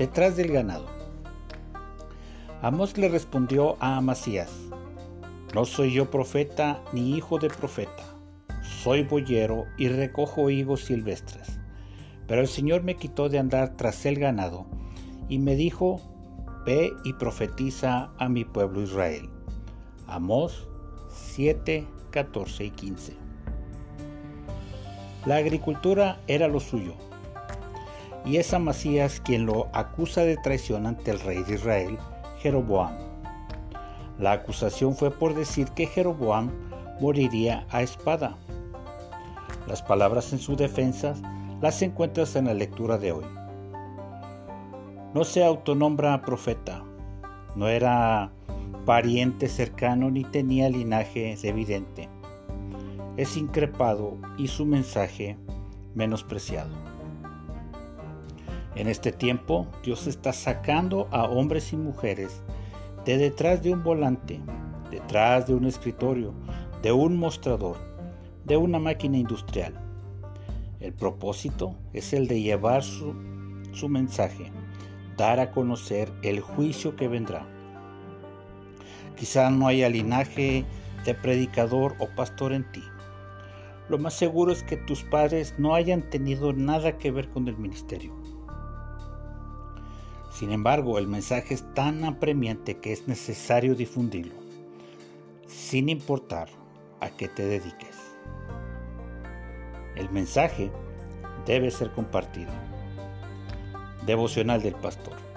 detrás del ganado. Amós le respondió a Amasías, no soy yo profeta ni hijo de profeta, soy boyero y recojo higos silvestres. Pero el Señor me quitó de andar tras el ganado y me dijo, ve y profetiza a mi pueblo Israel. Amós 7, 14 y 15. La agricultura era lo suyo, y es Amasías quien lo acusa de traición ante el rey de Israel, Jeroboam. La acusación fue por decir que Jeroboam moriría a espada. Las palabras en su defensa las encuentras en la lectura de hoy. No se autonombra profeta, no era pariente cercano ni tenía linaje evidente. Es increpado y su mensaje menospreciado. En este tiempo Dios está sacando a hombres y mujeres de detrás de un volante, detrás de un escritorio, de un mostrador, de una máquina industrial. El propósito es el de llevar su, su mensaje, dar a conocer el juicio que vendrá. Quizá no haya linaje de predicador o pastor en ti. Lo más seguro es que tus padres no hayan tenido nada que ver con el ministerio. Sin embargo, el mensaje es tan apremiante que es necesario difundirlo, sin importar a qué te dediques. El mensaje debe ser compartido. Devocional del Pastor.